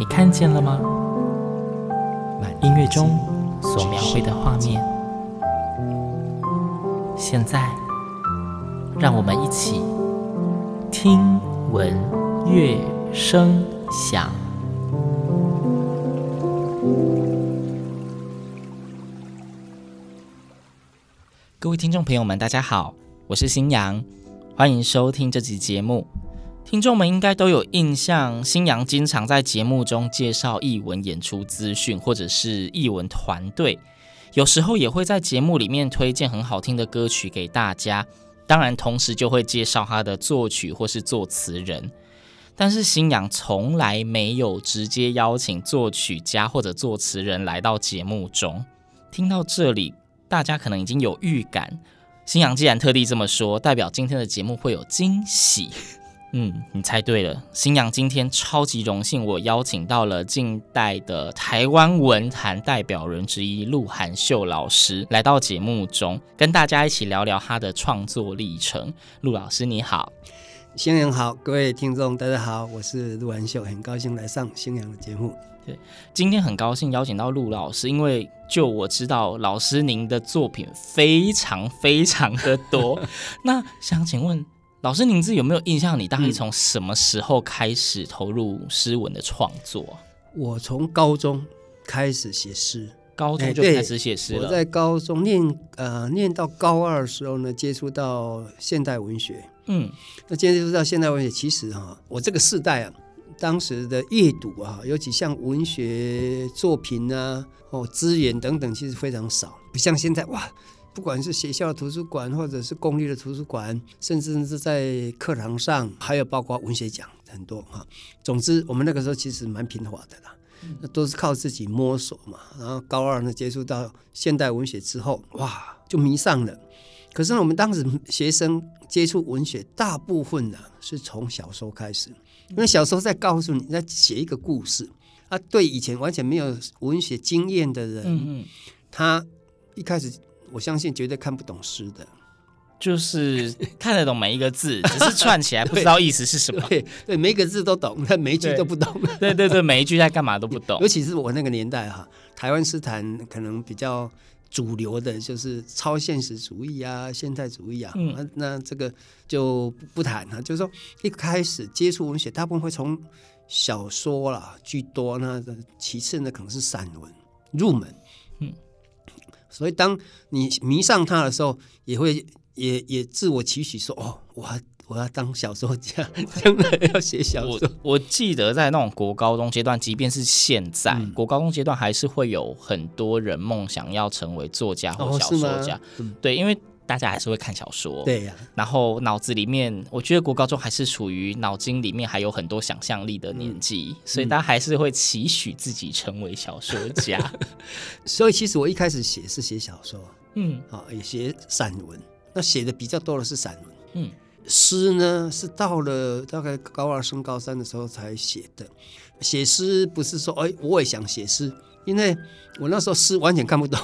你看见了吗？万音乐中所描绘的画面，现在，让我们一起听闻乐声响。各位听众朋友们，大家好，我是新阳，欢迎收听这集节目。听众们应该都有印象，新阳经常在节目中介绍艺文演出资讯，或者是艺文团队，有时候也会在节目里面推荐很好听的歌曲给大家。当然，同时就会介绍他的作曲或是作词人。但是新阳从来没有直接邀请作曲家或者作词人来到节目中。听到这里，大家可能已经有预感。新阳既然特地这么说，代表今天的节目会有惊喜。嗯，你猜对了，新阳今天超级荣幸，我邀请到了近代的台湾文坛代表人之一鹿晗秀老师来到节目中，跟大家一起聊聊他的创作历程。鹿老师你好，新阳好，各位听众大家好，我是鹿晗秀，很高兴来上新阳的节目。对今天很高兴邀请到陆老师，因为就我知道老师您的作品非常非常的多，那想请问。老师，您自己有没有印象？你大概从什么时候开始投入诗文的创作？我从高中开始写诗，高中就开始写诗了。我在高中念呃念到高二的时候呢，接触到现代文学。嗯，那接触到现代文学，其实哈、啊，我这个世代啊，当时的阅读啊，尤其像文学作品啊，哦资源等等，其实非常少，不像现在哇。不管是学校的图书馆，或者是公立的图书馆，甚至是在课堂上，还有包括文学奖很多哈。总之，我们那个时候其实蛮平滑的啦，那都是靠自己摸索嘛。然后高二呢，接触到现代文学之后，哇，就迷上了。可是呢，我们当时学生接触文学，大部分呢是从小说开始，因为小说在告诉你，在写一个故事啊。对以前完全没有文学经验的人，嗯嗯，他一开始。我相信绝对看不懂诗的，就是看得懂每一个字，只是串起来不知道意思是什么。对 对，每一个字都懂，但每一句都不懂。对对对，每一句在干嘛都不懂。尤其是我那个年代哈，台湾诗坛可能比较主流的就是超现实主义啊、现代主义啊。嗯，那，那这个就不谈了。就是说，一开始接触文学，大部分会从小说啦居多，那其次呢可能是散文入门。所以，当你迷上他的时候，也会也也自我期许说：“哦，我要我要当小说家，将来要写小说。我”我记得在那种国高中阶段，即便是现在，嗯、国高中阶段还是会有很多人梦想要成为作家或小说家。哦、对，因为大家还是会看小说。对呀、啊。然后脑子里面，我觉得国高中还是处于脑筋里面还有很多想象力的年纪，嗯、所以大家还是会期许自己成为小说家。所以，其实我一开始写是写小说，嗯，啊，也写散文。那写的比较多的是散文，嗯，诗呢是到了大概高二升高三的时候才写的。写诗不是说，哎，我也想写诗，因为我那时候诗完全看不懂。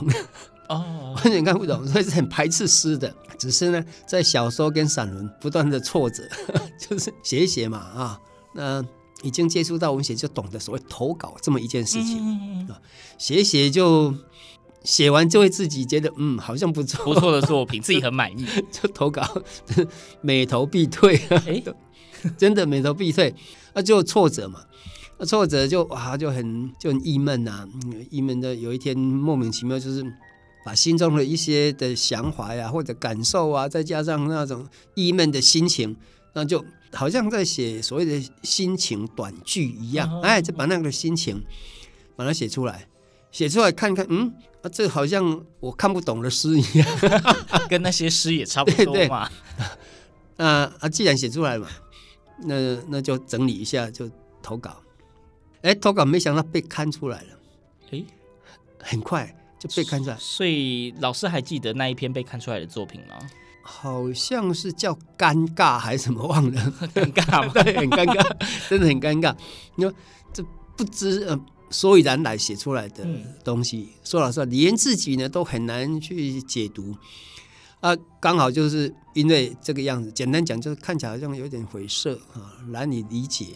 哦，完全看不懂，所以是很排斥诗的。只是呢，在小说跟散文不断的挫折，就是写一写嘛啊。那已经接触到文学，就懂得所谓投稿这么一件事情啊。写一写就写完，就会自己觉得嗯，好像不错，不错的作品，自己很满意，就投稿，每投必退。哎，真的每投必退，那就挫折嘛。那挫折就哇，就很就很郁闷呐，郁闷的有一天莫名其妙就是。把心中的一些的想法呀，或者感受啊，再加上那种郁闷的心情，那就好像在写所谓的心情短句一样，哎，就把那个心情把它写出来，写出来看看，嗯，啊，这好像我看不懂的诗一样，跟那些诗也差不多嘛。啊啊，既然写出来了嘛，那那就整理一下，就投稿。哎，投稿没想到被刊出来了，哎，很快就被看出来。所以老师还记得那一篇被看出来的作品吗？好像是叫尴尬还是什么忘了，尴尬？对，很尴尬，真的很尴尬。你说这不知呃所以然来写出来的东西，嗯、说老实话，连自己呢都很难去解读啊。刚好就是因为这个样子，简单讲就是看起来好像有点晦涩啊，难以理解，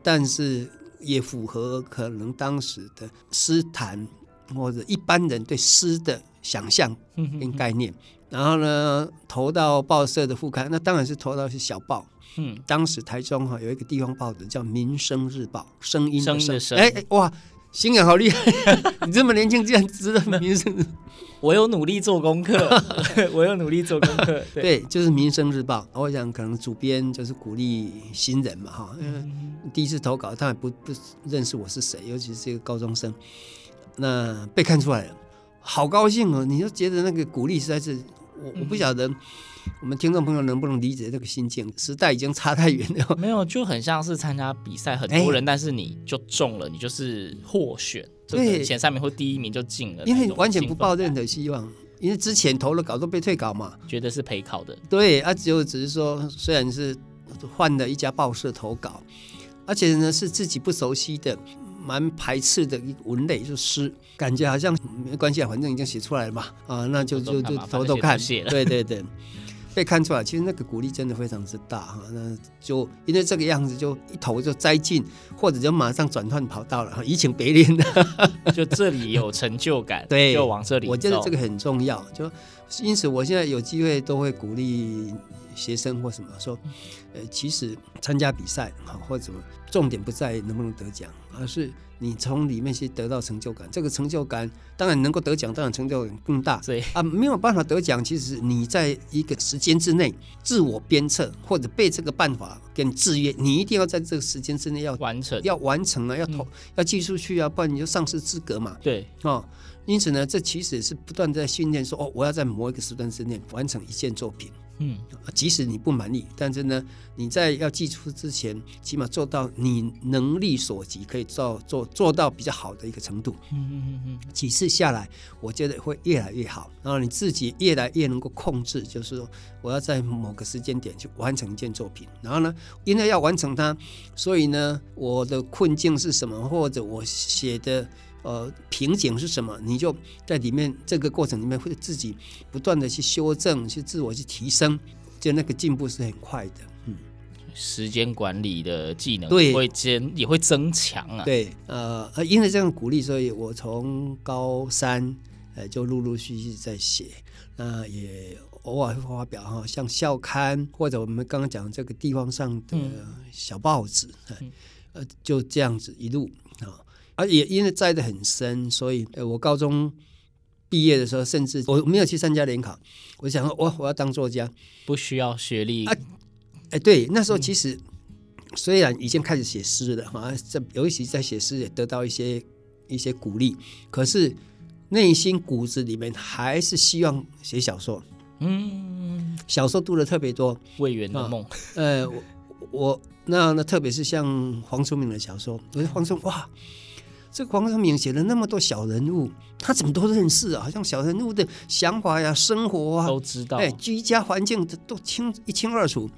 但是也符合可能当时的诗坛或者一般人对诗的想象跟概念。然后呢，投到报社的副刊，那当然是投到是小报。嗯，当时台中哈有一个地方报纸叫《民生日报》，声音的声。声哎哇，新人好厉害！你这么年轻，竟然知道《民生。我有努力做功课，我有努力做功课。对，对就是《民生日报》。我想可能主编就是鼓励新人嘛哈，因为第一次投稿，他也不不认识我是谁，尤其是一个高中生，那被看出来了，好高兴哦！你就觉得那个鼓励实在是。我我不晓得我们听众朋友能不能理解这个心境，时代已经差太远了。没有，就很像是参加比赛，很多人，欸、但是你就中了，你就是获选，对，前三名或第一名就进了。因为完全不抱任何希望，因为之前投了稿都被退稿嘛，觉得是陪考的。对，啊，就只是说，虽然是换了一家报社投稿，而且呢是自己不熟悉的。蛮排斥的一个文类，就诗，感觉好像没关系啊，反正已经写出来了嘛，啊，那就就就偷偷看，对对对，被看出来，其实那个鼓励真的非常之大哈，那就因为这个样子，就一头就栽进，或者就马上转换跑道了，移情别恋的，就这里有成就感，对，就往这里，我觉得这个很重要，就因此我现在有机会都会鼓励。学生或什么说，呃，其实参加比赛啊，或者什么，重点不在能不能得奖，而是你从里面去得到成就感。这个成就感当然能够得奖，当然成就感更大。对啊，没有办法得奖，其实你在一个时间之内自我鞭策，或者被这个办法给制约，你一定要在这个时间之内要完成，要完成啊，要投，嗯、要寄出去啊，不然你就丧失资格嘛。对，哦，因此呢，这其实是不断在训练，说哦，我要在某一个时段之内完成一件作品。嗯，即使你不满意，但是呢，你在要寄出之前，起码做到你能力所及，可以做做做到比较好的一个程度。嗯嗯嗯嗯。几次下来，我觉得会越来越好，然后你自己越来越能够控制，就是说我要在某个时间点去完成一件作品。然后呢，因为要完成它，所以呢，我的困境是什么，或者我写的。呃，瓶颈是什么？你就在里面这个过程里面会自己不断的去修正，去自我去提升，就那个进步是很快的。嗯，时间管理的技能对会增也会增强啊。对，呃，因为这样鼓励，所以我从高三呃就陆陆续续在写，那、呃、也偶尔会发表哈，像校刊或者我们刚刚讲这个地方上的小报纸，嗯、呃，就这样子一路啊。也因为栽得很深，所以呃，我高中毕业的时候，甚至我没有去参加联考。我想说，我我要当作家，不需要学历啊。哎，对，那时候其实虽然已经开始写诗了哈，这尤其在写诗也得到一些一些鼓励，可是内心骨子里面还是希望写小说。嗯，小说读的特别多，《魏源的梦》。呃，我我那那特别是像黄春明的小说，我觉得黄春哇。这个黄春明写了那么多小人物，他怎么都认识啊？好像小人物的想法呀、生活啊，都知道。哎，居家环境都清一清二楚。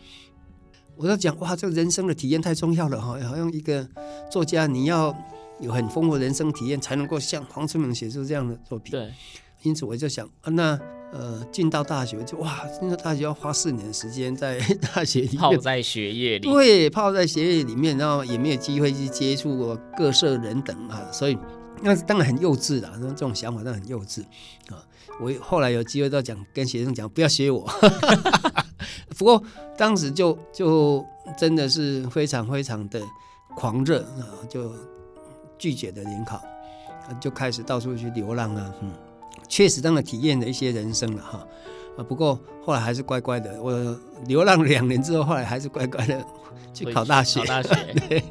我在讲哇，这个人生的体验太重要了哈！好像一个作家，你要有很丰富的人生体验，才能够像黄春明写出这样的作品。对，因此我就想啊，那。呃，进到大学就哇，进到大学要花四年的时间在 大学里面泡在学业里，对，泡在学业里面，然后也没有机会去接触各色人等啊，所以那当然很幼稚啦，那这种想法那很幼稚啊。我后来有机会都讲跟学生讲，不要学我。不过当时就就真的是非常非常的狂热啊，就拒绝的联考，就开始到处去流浪啊，嗯。确实，当然体验了一些人生了哈啊！不过后来还是乖乖的，我流浪两年之后，后来还是乖乖的去考大学。考大学。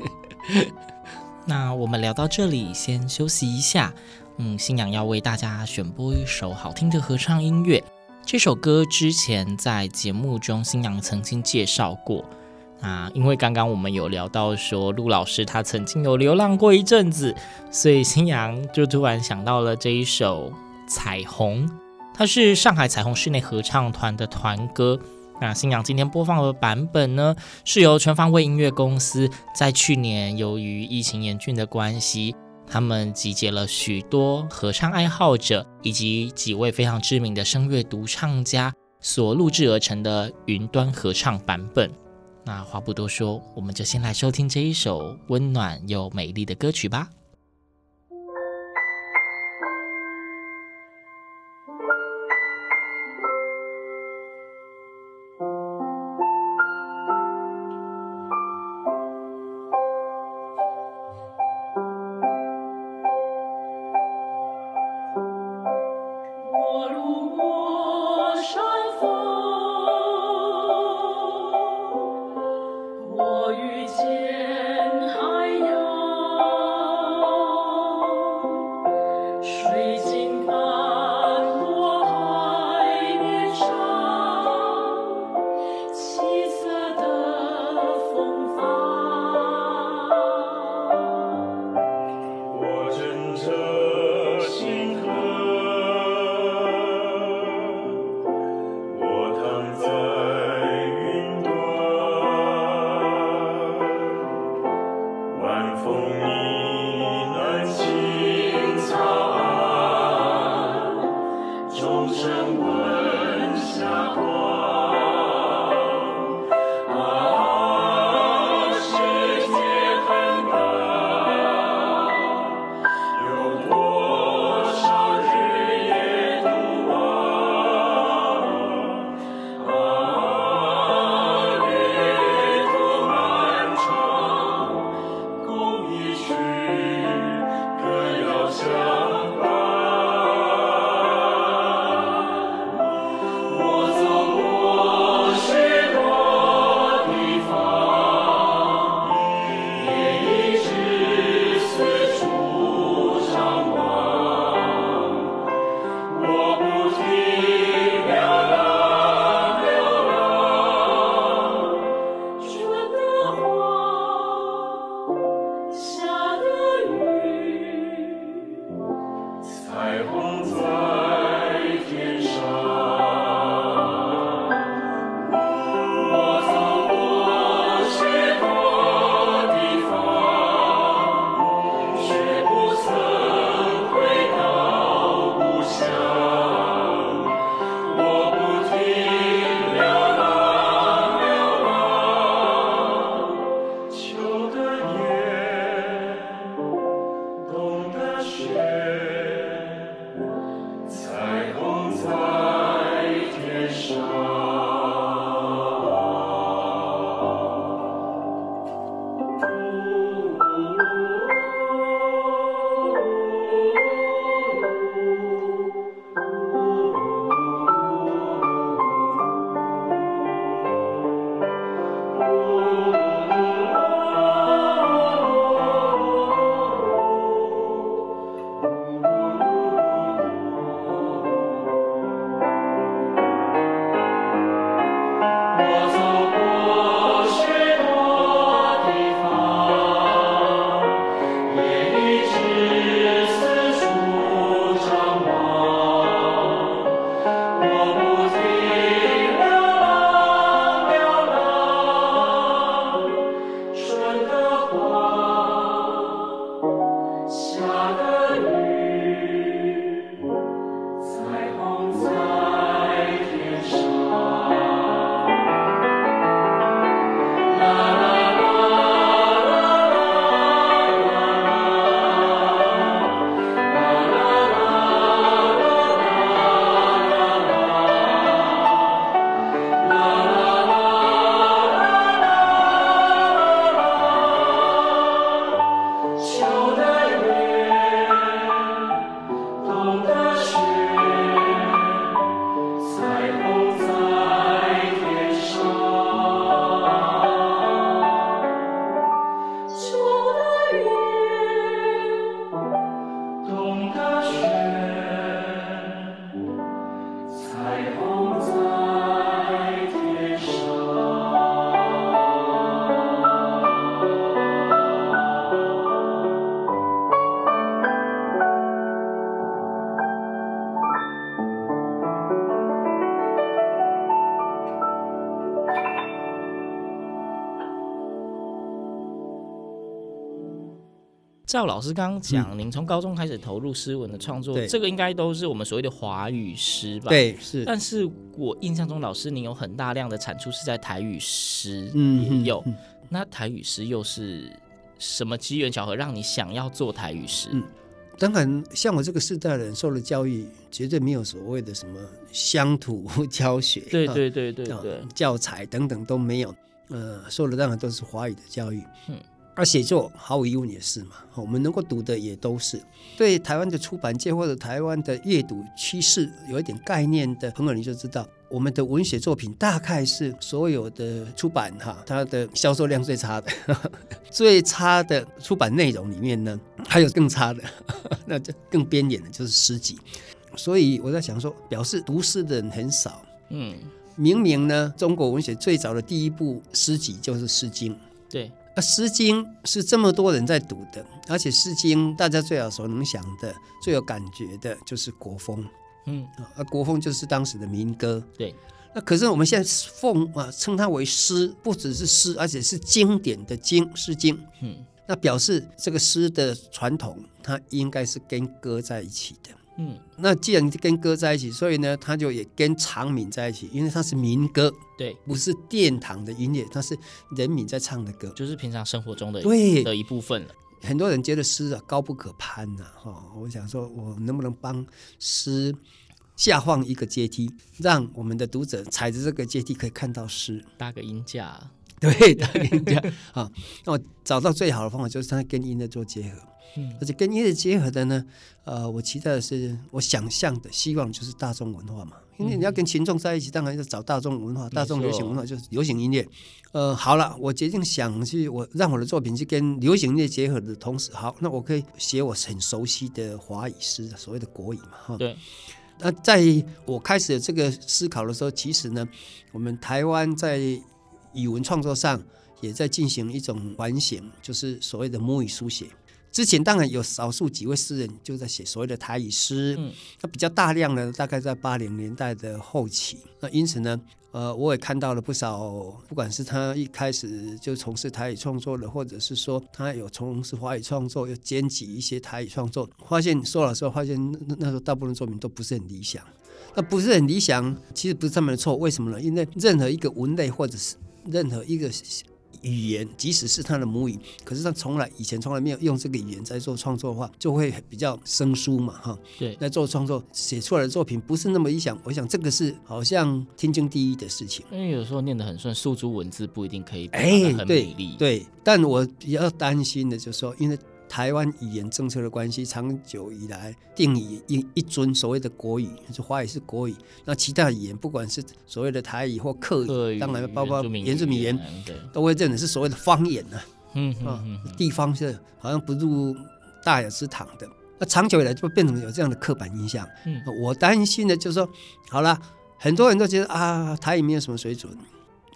那我们聊到这里，先休息一下。嗯，星洋要为大家选播一首好听的合唱音乐。这首歌之前在节目中，新娘曾经介绍过。啊，因为刚刚我们有聊到说陆老师他曾经有流浪过一阵子，所以新娘就突然想到了这一首《彩虹》，它是上海彩虹室内合唱团的团歌。那新娘今天播放的版本呢，是由全方位音乐公司在去年由于疫情严峻的关系，他们集结了许多合唱爱好者以及几位非常知名的声乐独唱家所录制而成的云端合唱版本。那话不多说，我们就先来收听这一首温暖又美丽的歌曲吧。照老师刚刚讲，嗯您从高中开始投入诗文的创作，对这个应该都是我们所谓的华语诗吧？。对，是，但是我印象中，老师您有很大量的产出是在台语诗，嗯也有。嗯那台语诗又是什么机缘巧合让你想要做台语诗？嗯当然，像我这个世代的人受了教育，绝对没有所谓的什么乡土 教学，啊对对对对啊对，教材等等都没有，呃，受的当然都是华语的教育。嗯，而写作毫无疑问也是嘛，我们能够读的也都是。对台湾的出版界或者台湾的阅读趋势有一点概念的朋友，你就知道，我们的文学作品大概是所有的出版哈，它的销售量最差的，最差的出版内容里面呢，还有更差的，那就更边缘的就是诗集。所以我在想说，表示读诗的人很少。嗯，明明呢，中国文学最早的第一部诗集就是《诗经》。对，那《诗经》是这么多人在读的，而且《诗经》大家最耳熟能详的、最有感觉的就是国风嗯，啊，国风就是当时的民歌。对，那可是我们现在奉啊称它为诗，不只是诗，而且是经典的经，《诗经》。嗯那表示这个诗的传统，它应该是跟歌在一起的。嗯，那既然跟歌在一起，所以呢，他就也跟长民在一起，因为它是民歌，对，不是殿堂的音乐，它是人民在唱的歌。就是平常生活中的对的一部分了。很多人觉得诗啊高不可攀呐、啊，哈，我想说，我能不能帮诗下放一个阶梯，让我们的读者踩着这个阶梯可以看到诗？搭个音架，对，搭个音架 啊，那我找到最好的方法就是它跟音乐做结合，嗯而且跟音乐结合的呢，呃，我期待的是，我想象的希望就是大众文化嘛，因为你要跟群众在一起，当然要找大众文化，大众流行文化就是流行音乐。呃，好了，我决定想去，我让我的作品去跟流行音乐结合的同时，好，那我可以写我很熟悉的华语诗，所谓的国语嘛，哈。对，那在我开始有这个思考的时候，其实呢，我们台湾在语文创作上也在进行一种反省，就是所谓的母语书写。之前当然有少数几位诗人就在写所谓的台语诗，嗯那比较大量的大概在八零年代的后期。那因此呢，呃，我也看到了不少，不管是他一开始就从事台语创作的，或者是说他有从事华语创作，又兼辑一些台语创作，发现说老实话，发现那那时候大部分作品都不是很理想。那不是很理想，其实不是他们的错，为什么呢？因为任何一个文类或者是任何一个语言，即使是他的母语，可是他从来以前从来没有用这个语言在做创作的话，就会比较生疏嘛，哈。对，在做创作写出来的作品不是那么理想，我想这个是好像天经地义的事情。因为有时候念得很顺，输出文字不一定可以哎得，很对美丽。对，但我比较担心的就是说，因为台湾语言政策的关系，长久以来定义一一尊所谓的国语，就是华语是国语，那其他语言不管是所谓的台语或客语，当然包括民原住民语言，都会认为是所谓的方言呢、嗯啊，嗯嗯地方是好像不入大雅之堂的。那长久以来就变成有这样的刻板印象。嗯我担心的就是说，好了，很多人都觉得啊，台语没有什么水准。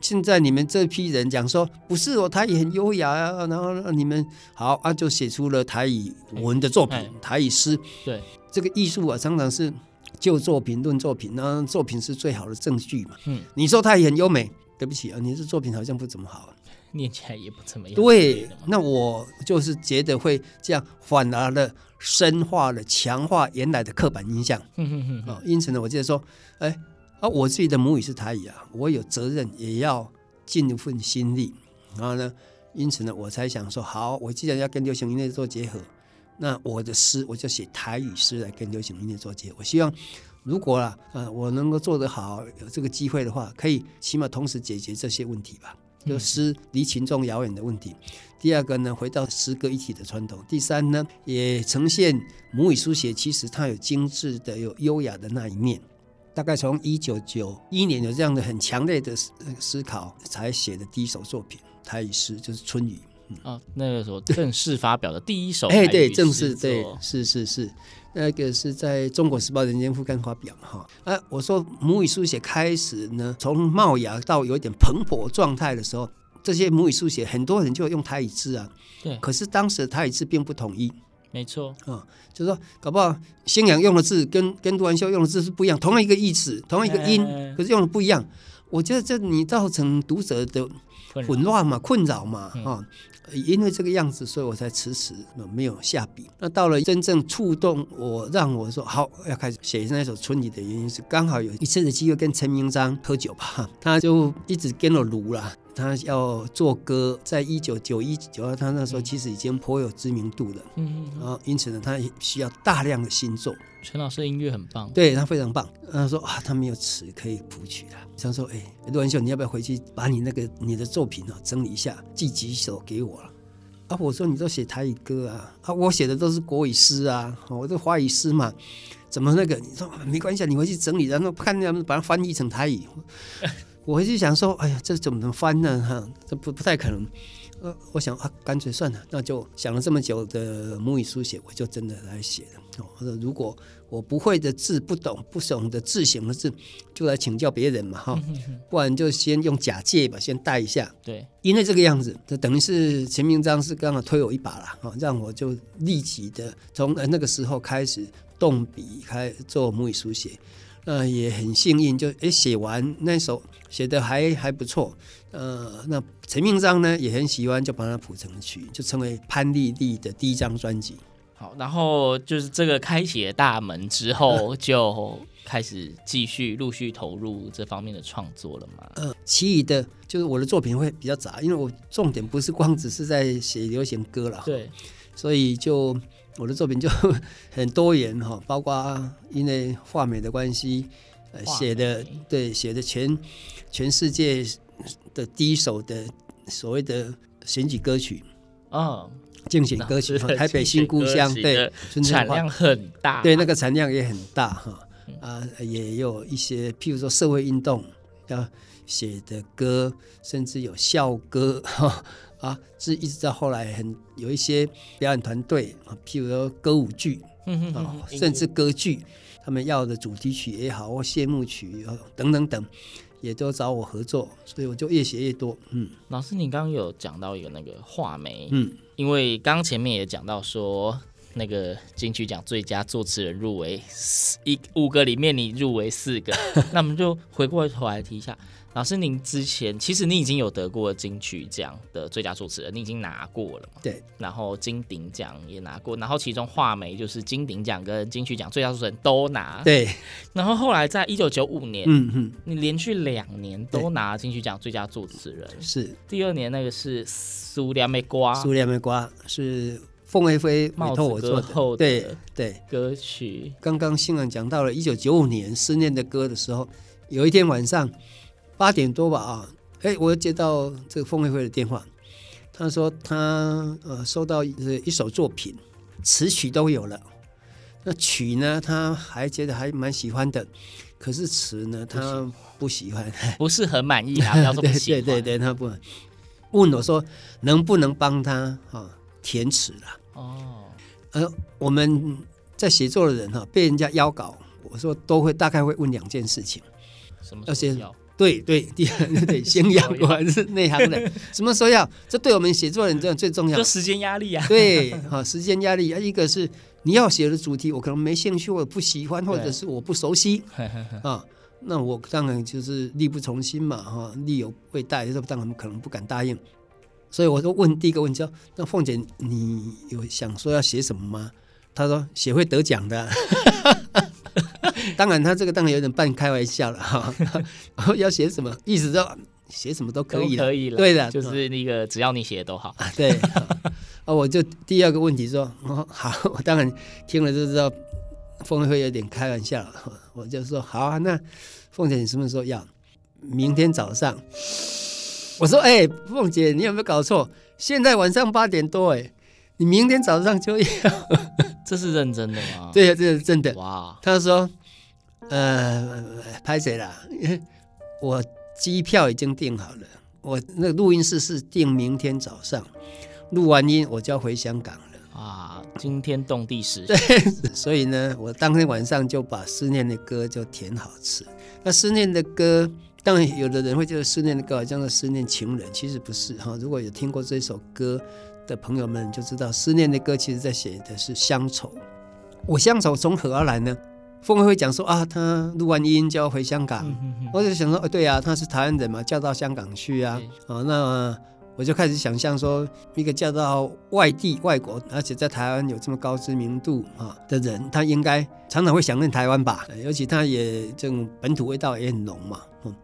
现在你们这批人讲说，不是哦台语很优雅啊，然后你们好啊，就写出了台语文的作品哎，台语诗。对，这个艺术啊，常常是就作品论作品，那作品是最好的证据嘛。嗯，你说台语很优美，对不起啊，你这作品好像不怎么好。念起来也不怎么样。对，那我就是觉得会这样，反而的深化了、强化原来的刻板印象嗯哼哼哼啊。因此呢，我觉得说，哎，啊，我自己的母语是台语啊，我有责任也要尽一份心力。然后呢，因此呢，我才想说，好，我既然要跟流行音乐做结合，那我的诗我就写台语诗来跟流行音乐做结合。我希望，如果啊，呃，我能够做得好，有这个机会的话，可以起码同时解决这些问题吧。就诗离群众遥远的问题。第二个呢，回到诗歌一体的传统。第三呢，也呈现母语书写，其实它有精致的、有优雅的那一面。大概从一九九一年有这样的很强烈的思思考，才写的第一首作品台语诗就是《春雨》。哦，那个时候正式发表的第一首哎，对，正式对，是是是，那个是在中国时报人间副刊发表嘛哈。啊，我说母语书写开始呢，从冒芽到有一点蓬勃状态的时候，这些母语书写很多人就用台语字啊，对，可是当时的台语字并不统一没错，啊，就是说搞不好新阳用的字跟跟杜兰秀用的字是不一样，同一个意思，同一个音，哎可是用的不一样。我觉得这你造成读者的混乱嘛，困扰嘛，嗯哈、因为这个样子，所以我才迟迟没有下笔。那到了真正触动我，让我说好要开始写那首《春雨》的原因是，刚好有一次的机会跟陈明章喝酒吧，他就一直跟我卢了。他要做歌，在一九九一九二，他那时候其实已经颇有知名度了。嗯，嗯然后因此呢，他需要大量的新作。陈老师音乐很棒，对他非常棒。他说啊，他没有词可以谱曲了。想说，哎，陆文秀，你要不要回去把你那个你的作品啊整理一下，寄几首给我了？啊，我说你都写台语歌啊，啊，我写的都是国语诗啊，我都华语诗嘛，怎么那个？你说没关系，你回去整理，然后看他们把它翻译成台语。我回去想说，哎呀，这怎么能翻呢？哈，这不不太可能。呃，我想啊，干脆算了，那就想了这么久的母语书写，我就真的来写了。哦，如果我不会的字、不懂、不懂的字形的字，就来请教别人嘛，哈，不然就先用假借吧，先带一下。对，因为这个样子，就等于是陈明章是刚好推我一把了，哈，让我就立即的从呃那个时候开始动笔开做母语书写。那也很幸运，就诶写完那首写的还还不错，呃，那陈明章呢也很喜欢，就把它谱成曲，就成为潘丽丽的第一张专辑。好，然后就是这个开启了大门之后，就开始继续陆续投入这方面的创作了嘛。呃，其余的就是我的作品会比较杂，因为我重点不是光只是在写流行歌了，对，所以就。我的作品就 很多元哈，包括因为画美的关系，呃，写的对写的全全世界的第一首的所谓的选举歌曲，嗯，竞选歌曲，台北新故乡，对，产量很大，对，那个产量也很大哈，啊，也有一些譬如说社会运动要写的歌，甚至有校歌哈。啊，是一直到后来很有一些表演团队啊，譬如说歌舞剧，嗯啊，甚至歌剧，他们要的主题曲也好，或谢幕曲啊等等等，也都找我合作，所以我就越写越多。嗯，老师，你刚刚有讲到一个那个画眉，嗯，因为刚前面也讲到说，那个金曲奖最佳作词人入围一五个里面你入围四个，那我们就回过头来提一下。老师，您之前其实你已经有得过金曲奖的最佳作词人，你已经拿过了嘛？对。然后金鼎奖也拿过，然后其中画眉就是金鼎奖跟金曲奖最佳作词人都拿。对。然后后来在一九九五年，嗯哼，你连续两年都拿金曲奖最佳作词人。是。第二年那个是苏联梅瓜，苏联梅瓜是凤飞飞委托我做的。对对。歌曲。刚刚新闻讲到了一九九五年《思念的歌》的时候，有一天晚上。八点多吧啊，哎，我接到这个凤飞飞的电话，他说他呃收到一首作品，词曲都有了，那曲呢他还觉得还蛮喜欢的，可是词呢他不喜欢，不是很满意啊，不要说不喜欢。对对对，他不问我说能不能帮他啊填词了？哦，呃，我们在写作的人哈被人家邀稿，我说都会大概会问两件事情，什么要先。对对，第二 对，先养果然是内行的。什么时候要？这对我们写作人这样最重要。就时间压力啊。对，好，时间压力。一个是你要写的主题，我可能没兴趣，我不喜欢，或者是我不熟悉啊。那我当然就是力不从心嘛，哈，力有未逮，这当然可能不敢答应。所以我就问第一个问题：那凤姐，你有想说要写什么吗？她说写会得奖的。当然，他这个当然有点半开玩笑了哈。要写什么，意思说写什么都可以了，可以了。对的，就是那个只要你写的都好。对。啊，我就第二个问题说，哦，好，我当然听了就知道凤飞飞有点开玩笑了。我就说好啊，那凤姐你什么时候要？明天早上。我说哎，凤姐你有没有搞错？现在晚上八点多哎，你明天早上就要？这是认真的吗？对呀，这是真的。哇，他说。呃，拍谁了？我机票已经订好了，我那个录音室是订明天早上，录完音我就要回香港了。啊，惊天动地时。对，所以呢，我当天晚上就把思念的歌就填好词。那思念的歌，当然有的人会觉得思念的歌好像是思念情人，其实不是哈。如果有听过这首歌的朋友们就知道，思念的歌其实在写的是乡愁。我乡愁从何而来呢？凤会讲说啊，他录完音就要回香港，我就想说，哦，对啊，他是台湾人嘛，嫁到香港去啊，哦，那我就开始想象说，一个嫁到外地、外国，而且在台湾有这么高知名度啊的人，他应该常常会想念台湾吧？尤其他也这种本土味道也很浓嘛，嗯，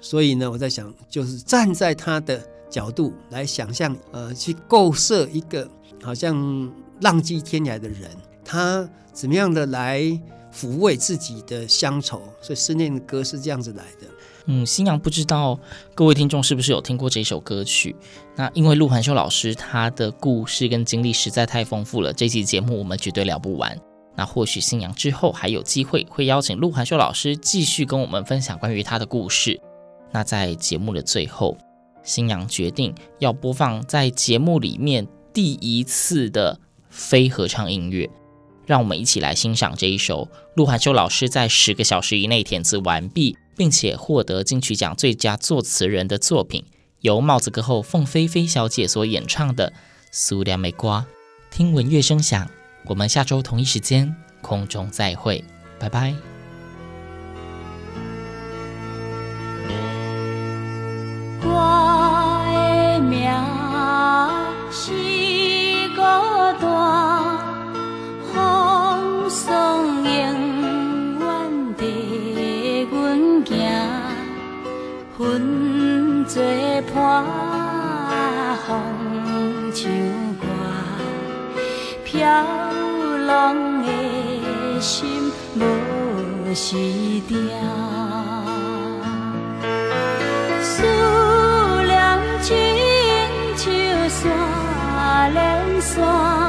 所以呢，我在想，就是站在他的角度来想象，呃，去构设一个好像浪迹天涯的人，他怎么样的来。抚慰自己的乡愁，所以思念的歌是这样子来的。嗯，新阳不知道各位听众是不是有听过这首歌曲？那因为鹿晗秀老师他的故事跟经历实在太丰富了，这期节目我们绝对聊不完。那或许新阳之后还有机会会邀请鹿晗秀老师继续跟我们分享关于他的故事。那在节目的最后，新阳决定要播放在节目里面第一次的非合唱音乐。让我们一起来欣赏这一首鹿晗修老师在十个小时以内填词完毕，并且获得金曲奖最佳作词人的作品，由帽子歌后凤飞飞小姐所演唱的《苏良美瓜》。听闻乐声响，我们下周同一时间空中再会，拜拜。心无时定，思念亲像山连山。